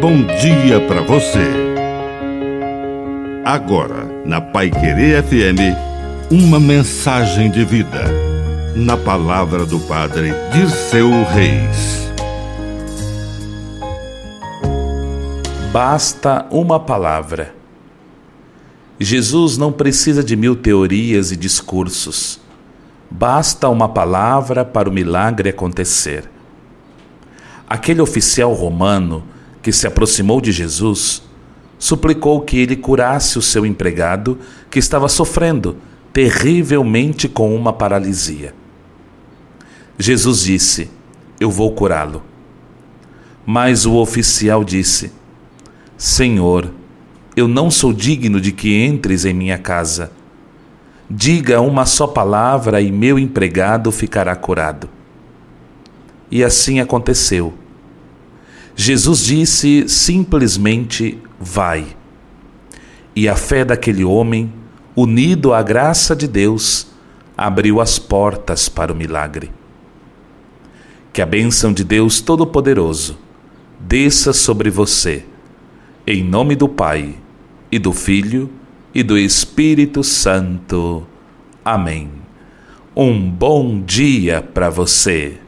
bom dia para você. Agora, na Pai Querer FM, uma mensagem de vida. Na palavra do Padre Dirceu Reis. Basta uma palavra. Jesus não precisa de mil teorias e discursos. Basta uma palavra para o milagre acontecer. Aquele oficial romano que se aproximou de Jesus suplicou que ele curasse o seu empregado que estava sofrendo terrivelmente com uma paralisia. Jesus disse: Eu vou curá-lo. Mas o oficial disse: Senhor, eu não sou digno de que entres em minha casa. Diga uma só palavra e meu empregado ficará curado. E assim aconteceu. Jesus disse simplesmente: Vai. E a fé daquele homem, unido à graça de Deus, abriu as portas para o milagre. Que a bênção de Deus Todo-Poderoso desça sobre você, em nome do Pai, e do Filho, e do Espírito Santo. Amém. Um bom dia para você.